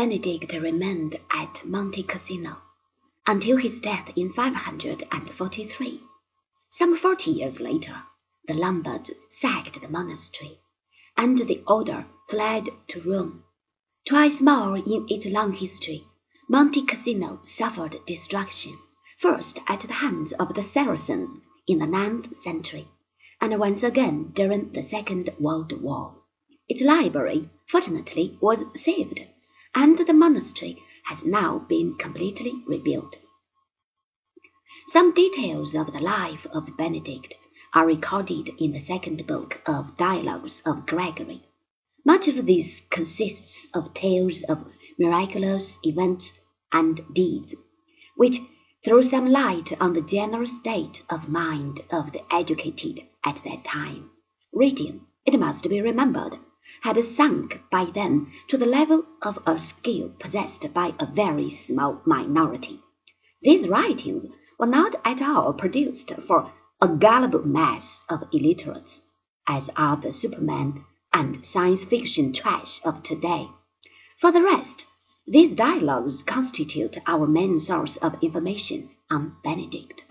Benedict remained at Monte Cassino until his death in 543. Some forty years later, the Lombards sacked the monastery, and the order fled to Rome. Twice more in its long history, Monte Cassino suffered destruction, first at the hands of the Saracens in the ninth century, and once again during the Second World War. Its library, fortunately, was saved, and the monastery has now been completely rebuilt. Some details of the life of Benedict are recorded in the second book of Dialogues of Gregory. Much of this consists of tales of miraculous events and deeds, which throw some light on the general state of mind of the educated at that time. Reading, it must be remembered, had sunk by then to the level of a skill possessed by a very small minority. These writings were not at all produced for a gullible mass of illiterates, as are the Superman and science fiction trash of today. For the rest, these dialogues constitute our main source of information on Benedict.